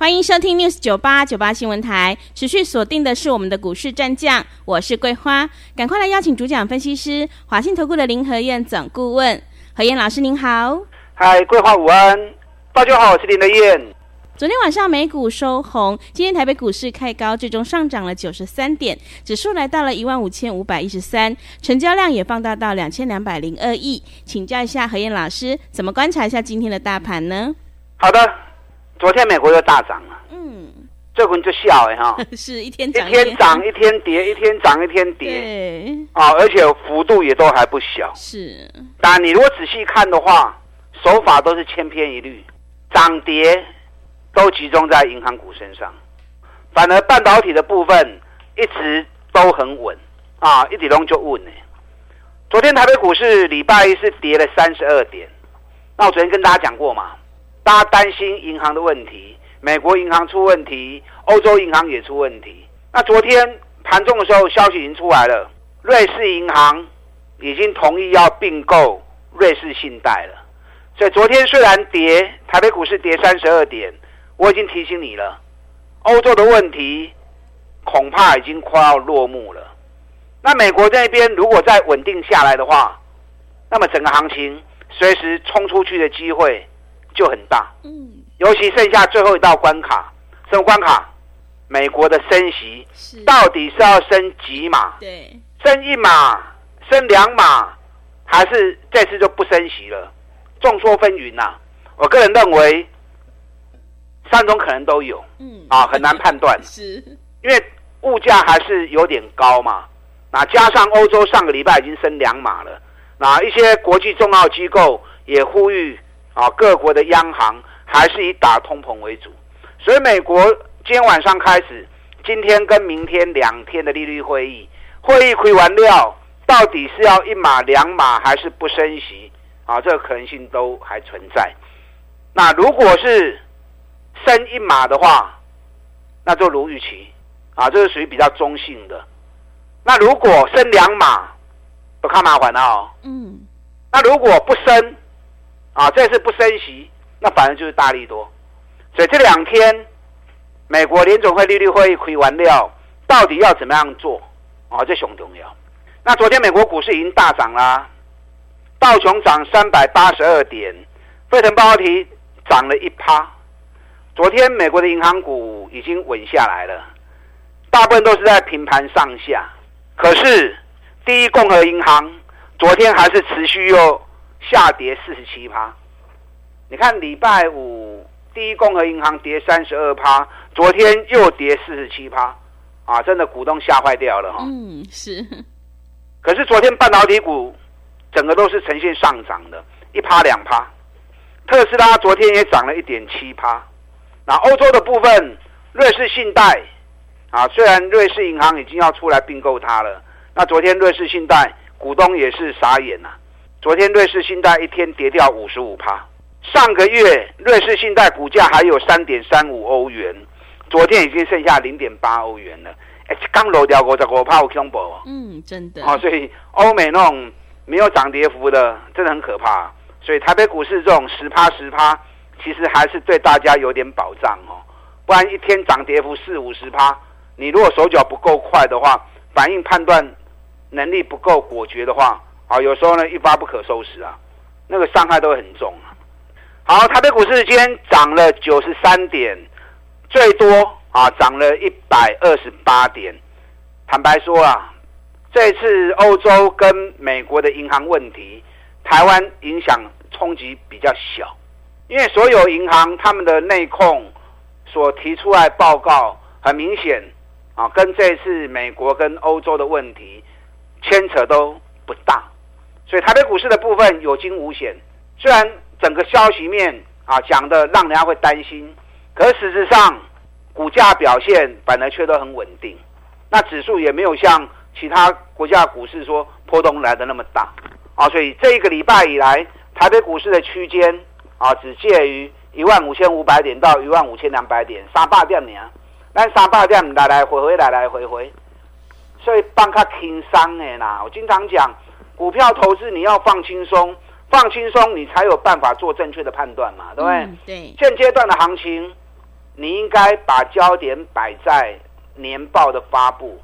欢迎收听 News 九八九八新闻台，持续锁定的是我们的股市战将，我是桂花，赶快来邀请主讲分析师华信投顾的林和燕总顾问，何燕老师您好。嗨，桂花午安，大家好，我是林和燕。昨天晚上美股收红，今天台北股市开高，最终上涨了九十三点，指数来到了一万五千五百一十三，成交量也放大到两千两百零二亿。请教一下何燕老师，怎么观察一下今天的大盘呢？好的，昨天美国又大涨了，嗯，这回就笑哎哈，是一天涨一天。涨一天跌，一天涨一天跌，对，啊，而且幅度也都还不小，是。但你如果仔细看的话，手法都是千篇一律，涨跌。都集中在银行股身上，反而半导体的部分一直都很稳。啊，一点钟就稳呢。昨天台北股市礼拜一是跌了三十二点，那我昨天跟大家讲过嘛，大家担心银行的问题，美国银行出问题，欧洲银行也出问题。那昨天盘中的时候，消息已经出来了，瑞士银行已经同意要并购瑞士信贷了。所以昨天虽然跌，台北股市跌三十二点。我已经提醒你了，欧洲的问题恐怕已经快要落幕了。那美国这边如果再稳定下来的话，那么整个行情随时冲出去的机会就很大。嗯，尤其剩下最后一道关卡，什么关卡？美国的升息到底是要升几码？对，升一码、升两码，还是这次就不升息了？众说纷纭呐。我个人认为。三种可能都有，嗯啊，很难判断，是，因为物价还是有点高嘛。那加上欧洲上个礼拜已经升两码了，那一些国际重要机构也呼吁啊，各国的央行还是以打通膨为主。所以美国今天晚上开始，今天跟明天两天的利率会议，会议开完料，到底是要一码两码还是不升息啊？这个可能性都还存在。那如果是升一码的话，那就如预期，啊，这是属于比较中性的。那如果升两码，不看麻烦了哦。嗯。那如果不升，啊，这次不升息，那反正就是大利多。所以这两天，美国联总会利率会议开完料，到底要怎么样做？啊，这很重要。那昨天美国股市已经大涨啦，道琼涨三百八十二点，费城半导体涨了一趴。昨天美国的银行股已经稳下来了，大部分都是在平盘上下。可是第一共和银行昨天还是持续又下跌四十七趴。你看礼拜五第一共和银行跌三十二趴，昨天又跌四十七趴，啊，真的股东吓坏掉了哈。嗯，是。可是昨天半导体股整个都是呈现上涨的，一趴两趴。特斯拉昨天也涨了一点七趴。那欧洲的部分，瑞士信贷啊，虽然瑞士银行已经要出来并购它了，那昨天瑞士信贷股东也是傻眼呐、啊。昨天瑞士信贷一天跌掉五十五趴，上个月瑞士信贷股价还有三点三五欧元，昨天已经剩下零点八欧元了。哎，刚漏掉五十五趴，有恐怖哦。嗯，真的。哦，所以欧美那种没有涨跌幅的，真的很可怕。所以台北股市这种十趴十趴。其实还是对大家有点保障哦，不然一天涨跌幅四五十趴，你如果手脚不够快的话，反应判断能力不够果决的话，啊，有时候呢一发不可收拾啊，那个伤害都很重啊。好，台北股市今天涨了九十三点，最多啊涨了一百二十八点。坦白说啊，这次欧洲跟美国的银行问题，台湾影响冲击比较小。因为所有银行他们的内控所提出来报告，很明显啊，跟这次美国跟欧洲的问题牵扯都不大，所以台北股市的部分有惊无险。虽然整个消息面啊讲的让人家会担心，可是事实上股价表现反而却都很稳定。那指数也没有像其他国家股市说波动来的那么大啊，所以这一个礼拜以来，台北股市的区间啊，只介于一万五千五百点到一万五千两百点，三八点呢，但三八点来来回回，来来回回，所以放较轻松的啦。我经常讲，股票投资你要放轻松，放轻松你才有办法做正确的判断嘛，对不对？嗯、对。现阶段的行情，你应该把焦点摆在年报的发布。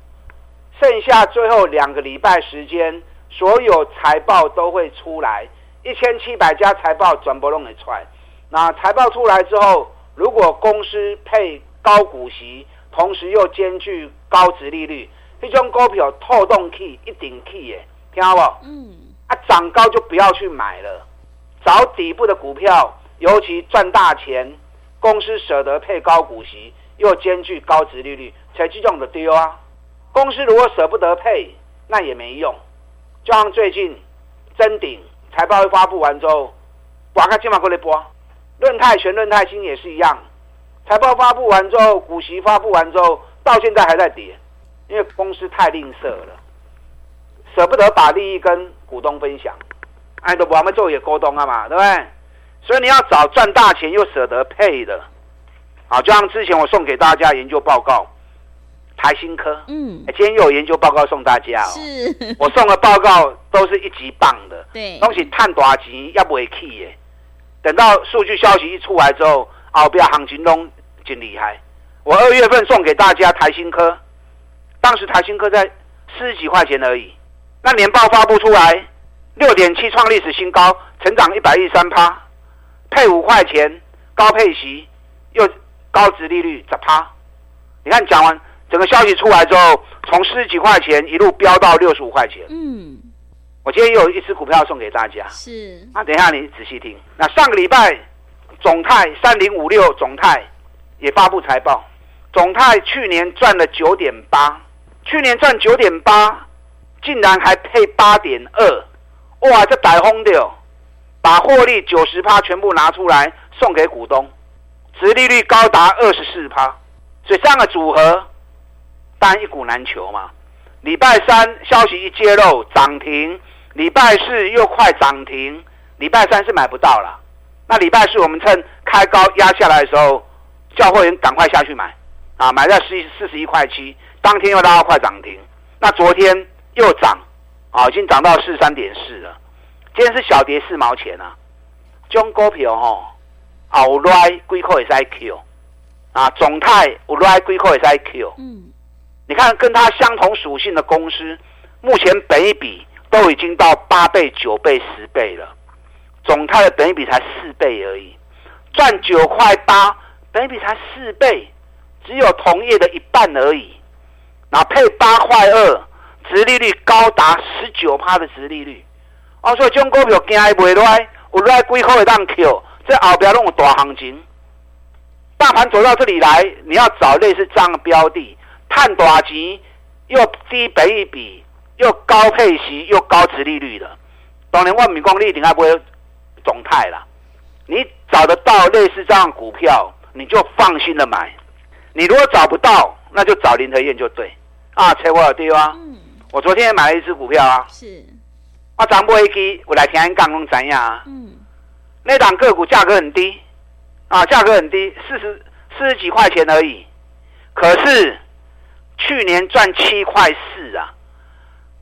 剩下最后两个礼拜时间，所有财报都会出来，一千七百家财报全部都会出来。那财报出来之后，如果公司配高股息，同时又兼具高值利率，这种股票透动器一定起耶，听好不？嗯。啊，涨高就不要去买了，找底部的股票，尤其赚大钱，公司舍得配高股息，又兼具高值利率，才这种的丢啊。公司如果舍不得配，那也没用。就像最近真鼎财报发布完之后，哇开金马过来播，润泰全润泰新也是一样。财报发布完之后，股息发布完之后，到现在还在跌，因为公司太吝啬了，舍不得把利益跟股东分享。哎，都我们做也沟通啊嘛，对不对？所以你要找赚大钱又舍得配的，好，就像之前我送给大家研究报告。台新科，嗯，今天又有研究报告送大家哦。是，我送的报告都是一级棒的，对，东西探多少钱要不会去耶。等到数据消息一出来之后，后边行情都真厉害。我二月份送给大家台新科，当时台新科在四十几块钱而已。那年报发布出来，六点七创历史新高，成长一百一十三趴，配五块钱，高配息，又高值利率十趴。你看讲完。整个消息出来之后，从四十几块钱一路飙到六十五块钱。嗯，我今天又有一支股票送给大家。是，那等一下你仔细听。那上个礼拜，总泰三零五六总泰也发布财报。总泰去年赚了九点八，去年赚九点八，竟然还配八点二，哇，这歹轰的，把获利九十趴全部拿出来送给股东，殖利率高达二十四趴，所以这样的组合。但一股难求嘛。礼拜三消息一揭露涨停，礼拜四又快涨停，礼拜三是买不到了。那礼拜四我们趁开高压下来的时候，叫会员赶快下去买，啊，买在四四十一块七，当天又拉到快涨停。那昨天又涨，啊，已经涨到四十三点四了。今天是小跌四毛钱啊。中股票吼，后来几块会使 Q，啊，总泰有来几块会使 Q。嗯。你看，跟它相同属性的公司，目前本一比都已经到八倍、九倍、十倍了。总泰的本一比才四倍而已，赚九块八，本一比才四倍，只有同业的一半而已。那配八块二，殖利率高达十九趴的殖利率。哦，所以这种股票惊卖来，有来几块会当 Q，这后边拢有大行情。大盘走到这里来，你要找类似这样的标的。探大钱又低本益比，又高配息，又高殖利率的，当然万米光利一定还不会总泰了。你找得到类似这样的股票，你就放心的买。你如果找不到，那就找林和燕就对啊，切我有对啊。我昨天也买了一只股票啊。是。啊，涨不回去，我来听听刚刚怎样啊？嗯。那档个股价格很低啊，价格很低，四十四十几块钱而已。可是。去年赚七块四啊，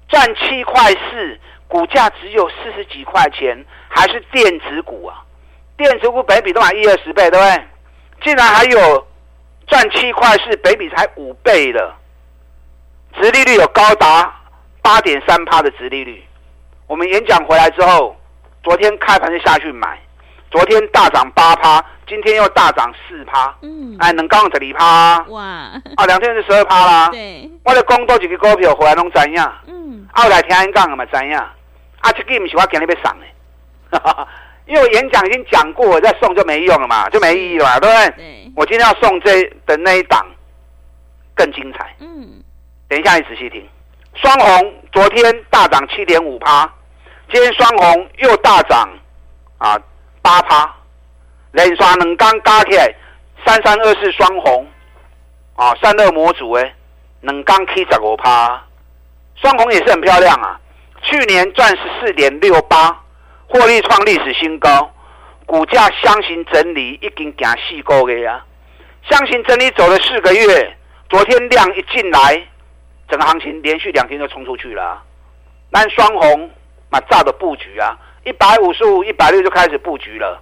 赚七块四，股价只有四十几块钱，还是电子股啊？电子股本比都买一二十倍，对不对？竟然还有赚七块四，北比才五倍了，殖利率有高达八点三趴的殖利率。我们演讲回来之后，昨天开盘就下去买，昨天大涨八趴。今天又大涨四趴，嗯，哎，能刚十二趴，哇，啊，两天是十二趴啦，对，我咧讲多几个股票回来拢知影，嗯，后来听人讲的嘛知影，啊，这个不是我今日要送的，因为我演讲已经讲过，我再送就没用了嘛，就没意义了嘛，对不对？对，我今天要送这的那一档更精彩，嗯，等一下你仔细听，双红昨天大涨七点五趴，今天双红又大涨啊八趴。连刷两刚加起来，三三二四双红，啊，散热模组诶，两刚七十五趴，双红也是很漂亮啊，去年赚十四点六八，获利创历史新高，股价箱型整理已经行四个月啊，箱型整理走了四个月，昨天量一进来，整个行情连续两天就冲出去了。那双红嘛，炸的布局啊，一百五十五、一百六就开始布局了，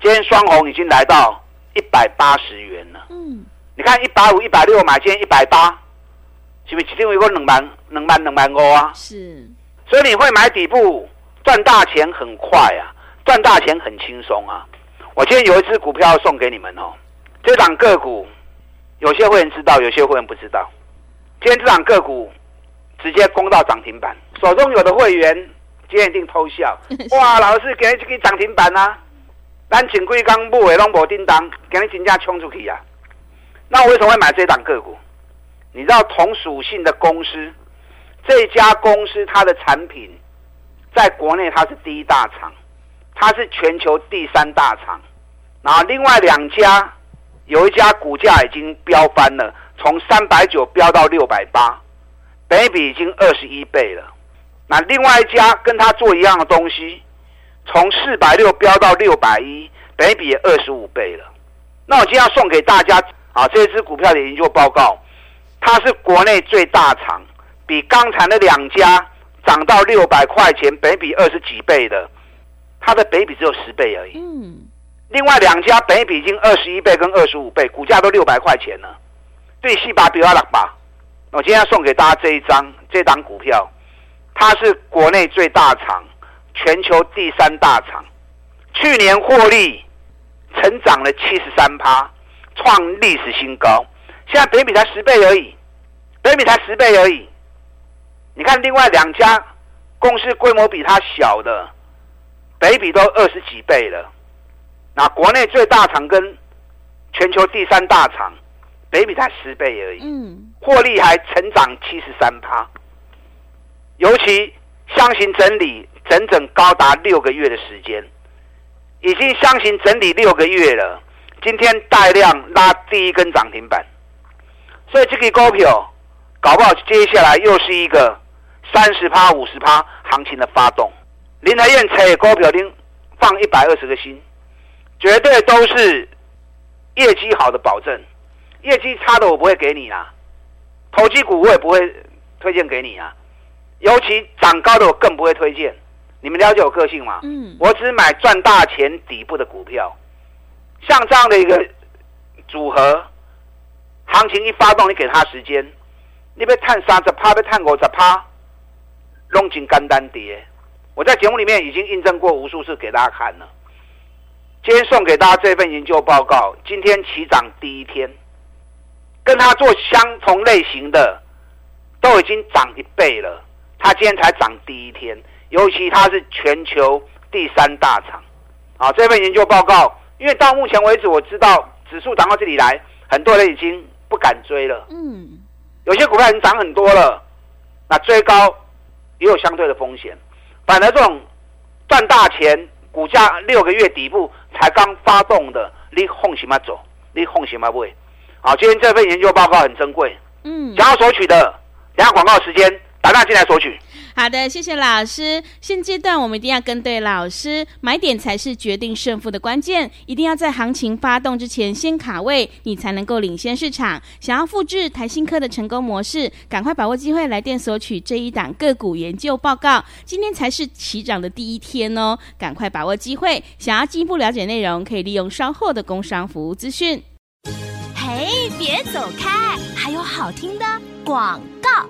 今天双红已经来到一百八十元了。嗯，你看一百五、一百六买，今天一百八。是不是一定有个两万、两万、两万五啊？是，所以你会买底部赚大钱很快啊，赚大钱很轻松啊。我今天有一支股票要送给你们哦，这档个股有些会员知道，有些会员不知道。今天这档个股直接攻到涨停板，手中有的会员今天一定偷笑，哇，老师给你这个涨停板啊，咱前几天买的拢无叮当，给你真正冲出去啊。那我为什么会买这档个股？你知道同属性的公司，这家公司它的产品，在国内它是第一大厂，它是全球第三大厂，然后另外两家，有一家股价已经飙翻了，从三百九飙到六百八，北比已经二十一倍了。那另外一家跟它做一样的东西，从四百六飙到六百一，北比也二十五倍了。那我今天要送给大家啊，这支股票的研究报告。它是国内最大厂，比刚才的两家涨到六百块钱，北比二十几倍的，它的北比只有十倍而已。嗯，另外两家北比已经二十一倍跟二十五倍，股价都六百块钱了。对，细把比较冷吧。我今天要送给大家这一张这档股票，它是国内最大厂，全球第三大厂，去年获利成长了七十三趴，创历史新高。现在北比才十倍而已。北比才十倍而已，你看另外两家公司规模比它小的，北比都二十几倍了。那国内最大厂跟全球第三大厂，本比才十倍而已。嗯，获利还成长七十三趴。尤其箱型整理整整高达六个月的时间，已经箱型整理六个月了。今天带量拉第一根涨停板，所以这个股票。搞不好接下来又是一个三十趴、五十趴行情的发动。林和彦采股票丁放一百二十个心，绝对都是业绩好的保证。业绩差的我不会给你啦，投机股我也不会推荐给你啊。尤其涨高的我更不会推荐。你们了解我个性吗？嗯，我只买赚大钱底部的股票。像这样的一个组合，行情一发动，你给他时间。你被探三十趴，被探五十趴，弄进干单跌。我在节目里面已经印证过无数次，给大家看了。今天送给大家这份研究报告，今天起涨第一天，跟他做相同类型的都已经涨一倍了。他今天才涨第一天，尤其他是全球第三大厂。啊，这份研究报告，因为到目前为止我知道指数涨到这里来，很多人已经不敢追了。嗯。有些股票已经涨很多了，那追高也有相对的风险。反而这种赚大钱、股价六个月底部才刚发动的，你放心吗走？你放心吗不会？好，今天这份研究报告很珍贵，嗯，想要索取的，等下广告时间，打电话进来索取。好的，谢谢老师。现阶段我们一定要跟对老师，买点才是决定胜负的关键。一定要在行情发动之前先卡位，你才能够领先市场。想要复制台新科的成功模式，赶快把握机会来电索取这一档个股研究报告。今天才是起涨的第一天哦，赶快把握机会。想要进一步了解内容，可以利用稍后的工商服务资讯。哎，别走开，还有好听的广告。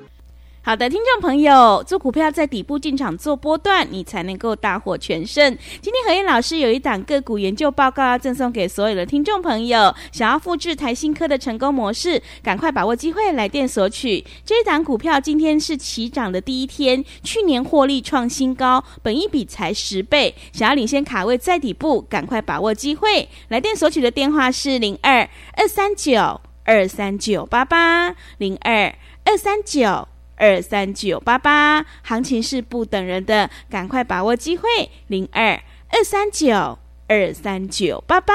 好的，听众朋友，做股票在底部进场做波段，你才能够大获全胜。今天何燕老师有一档个股研究报告要赠送给所有的听众朋友，想要复制台新科的成功模式，赶快把握机会来电索取。这一档股票今天是起涨的第一天，去年获利创新高，本益比才十倍，想要领先卡位在底部，赶快把握机会。来电索取的电话是零二二三九二三九八八零二二三九。二三九八八，行情是不等人的，赶快把握机会。零二二三九二三九八八。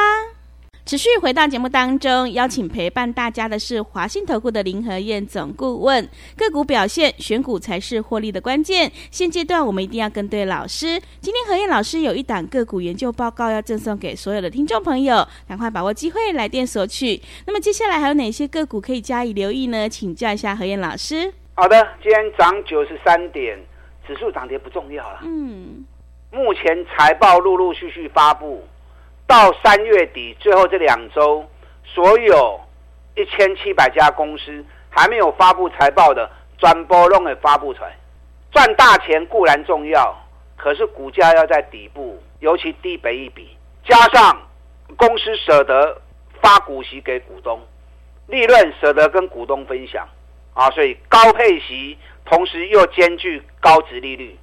持续回到节目当中，邀请陪伴大家的是华信投顾的林和燕总顾问。个股表现，选股才是获利的关键。现阶段我们一定要跟对老师。今天何燕老师有一档个股研究报告要赠送给所有的听众朋友，赶快把握机会来电索取。那么接下来还有哪些个股可以加以留意呢？请教一下何燕老师。好的，今天涨九十三点，指数涨跌不重要了。嗯，目前财报陆陆续续发布。到三月底最后这两周，所有一千七百家公司还没有发布财报的，转波弄给发布出来。赚大钱固然重要，可是股价要在底部，尤其低北一比，加上公司舍得发股息给股东，利润舍得跟股东分享啊，所以高配息，同时又兼具高殖利率，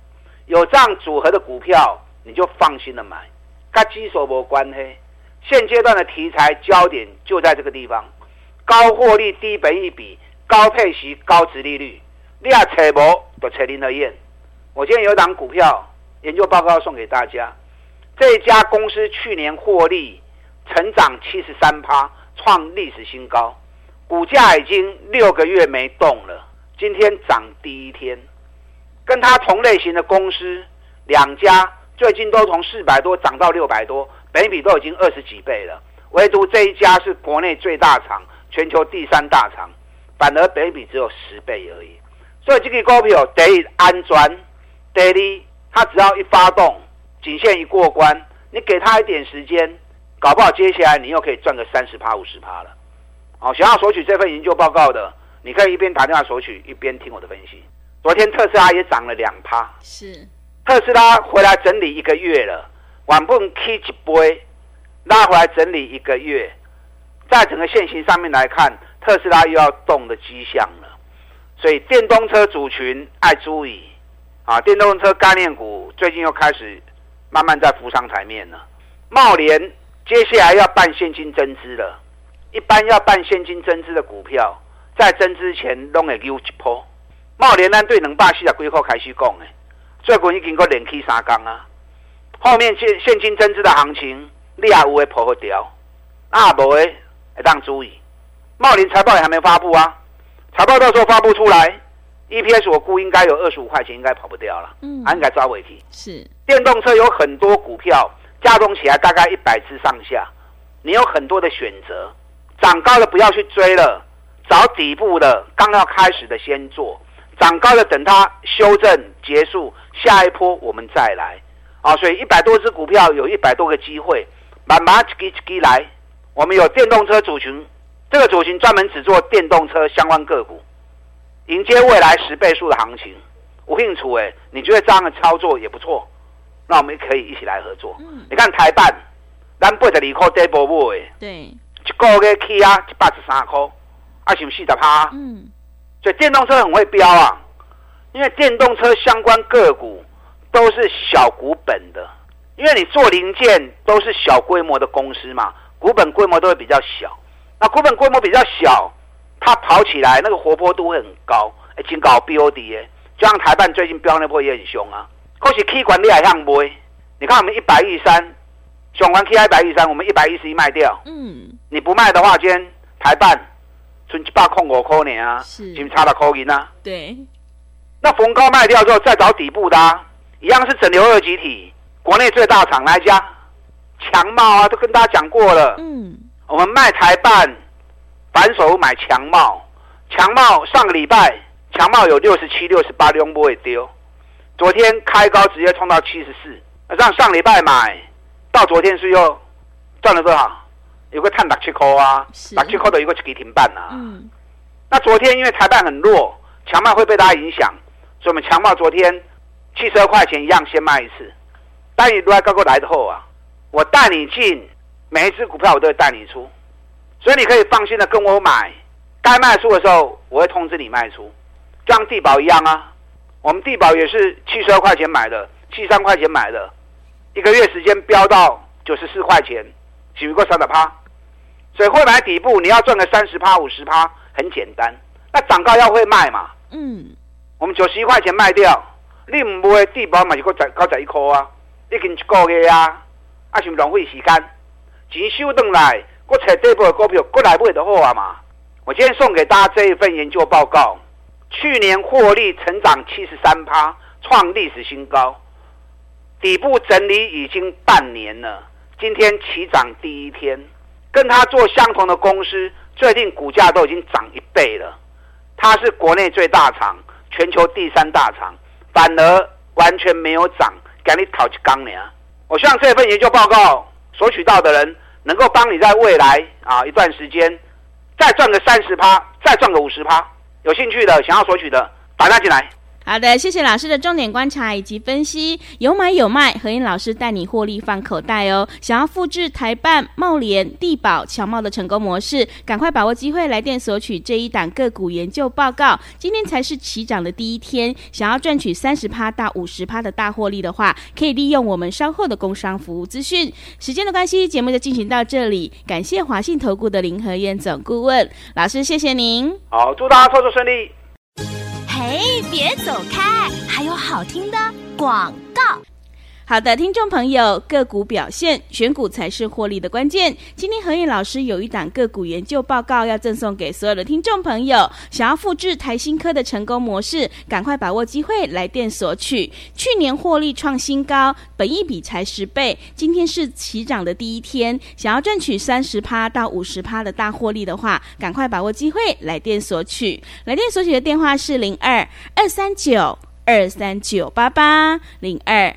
有这样组合的股票，你就放心的买。跟基所没关系，现阶段的题材焦点就在这个地方：高获利、低本益比、高配息、高殖利率。你要揣无就揣林和彦。我今天有档股票研究报告送给大家，这家公司去年获利成长七十三趴，创历史新高，股价已经六个月没动了，今天涨第一天。跟它同类型的公司两家。最近都从四百多涨到六百多，本比都已经二十几倍了。唯独这一家是国内最大厂，全球第三大厂，反而本比只有十倍而已。所以这个股票第一安全，第二它只要一发动，颈线一过关，你给它一点时间，搞不好接下来你又可以赚个三十趴、五十趴了。好，想要索取这份研究报告的，你可以一边打电话索取，一边听我的分析。昨天特斯拉也涨了两趴，是。特斯拉回来整理一个月了，晚不 K 一杯，拉回来整理一个月，在整个线型上面来看，特斯拉又要动的迹象了，所以电动车族群爱注意啊！电动车概念股最近又开始慢慢在浮上台面了。茂联接下来要办现金增资了，一般要办现金增资的股票，在增资前拢会溜一波。茂联呢，对两百四十几块开始讲诶。最近已经过连起三天啊，后面现现金增资的行情，你也有会破掉，啊无诶会当注意。茂林财报也还没发布啊，财报到时候发布出来，EPS 我估应该有二十五块钱，应该跑不掉了，嗯，还应该抓尾提。是电动车有很多股票加总起来大概一百只上下，你有很多的选择，涨高了不要去追了，找底部的刚要开始的先做。涨高了，等它修正结束，下一波我们再来啊！所以一百多只股票有一百多个机会，慢慢一支一支来。我们有电动车组群，这个组群专门只做电动车相关个股，迎接未来十倍数的行情。有兴趣哎，你觉得这样的操作也不错，那我们可以一起来合作。嗯、你看台办，咱八十二块底部买，对，一个月起啊一百十三块，啊是不是四十趴？嗯。所以电动车很会飙啊，因为电动车相关个股都是小股本的，因为你做零件都是小规模的公司嘛，股本规模都会比较小。那股本规模比较小，它跑起来那个活泼度会很高，已经搞 BOD 耶，就像台办最近飙那波也很凶啊。可是 K 管你还像不？你看我们一百一三，选完 K I 一百一十三，我们一百一十一卖掉。嗯，你不卖的话，今天台办。存一百空五块呢啊，是，就差了块银啊。对，那逢高卖掉之后再找底部的，啊，一样是整流二极体，国内最大厂来家，强茂啊，都跟大家讲过了。嗯，我们卖台办，反手买强茂，强茂上个礼拜强茂有六十七、六十八，两波会丢。昨天开高直接冲到七十四，那上上礼拜买到昨天是又赚了多少？有个碳六七块啊，六七块的有个跌停板啊。嗯，那昨天因为台办很弱，强卖会被大家影响，所以我们强卖昨天七十二块钱一样先卖一次。但你如果高过来的后啊，我带你进每一只股票，我都会带你出，所以你可以放心的跟我买。该卖出的时候，我会通知你卖出，就像地保一样啊。我们地保也是七十二块钱买的，七十三块钱买的，一个月时间飙到九十四块钱。只不过三百趴，所以会买底部，你要赚个三十趴、五十趴，很简单。那涨高要会卖嘛？嗯，我们九十一块钱卖掉，你唔会地保嘛？就个十九十一块啊，已经一个月啊，啊，是浪费时间，钱收回来，我找底部的股票过来买就好啊嘛。我今天送给大家这一份研究报告，去年获利成长七十三趴，创历史新高。底部整理已经半年了，今天起涨第一天，跟他做相同的公司，最近股价都已经涨一倍了。它是国内最大厂，全球第三大厂，反而完全没有涨，赶紧讨去钢呢。我希望这份研究报告索取到的人，能够帮你在未来啊一段时间，再赚个三十趴，再赚个五十趴。有兴趣的，想要索取的，打电进来。好的，谢谢老师的重点观察以及分析，有买有卖，何燕老师带你获利放口袋哦。想要复制台办、茂联、地保、强茂的成功模式，赶快把握机会来电索取这一档个股研究报告。今天才是起涨的第一天，想要赚取三十趴到五十趴的大获利的话，可以利用我们稍后的工商服务资讯。时间的关系，节目就进行到这里，感谢华信投顾的林和燕总顾问老师，谢谢您。好，祝大家操作顺利。嘿，别走开！还有好听的广告。好的，听众朋友，个股表现选股才是获利的关键。今天何燕老师有一档个股研究报告要赠送给所有的听众朋友，想要复制台新科的成功模式，赶快把握机会来电索取。去年获利创新高，本一比才十倍，今天是起涨的第一天，想要赚取三十趴到五十趴的大获利的话，赶快把握机会来电索取。来电索取的电话是零二二三九二三九八八零二。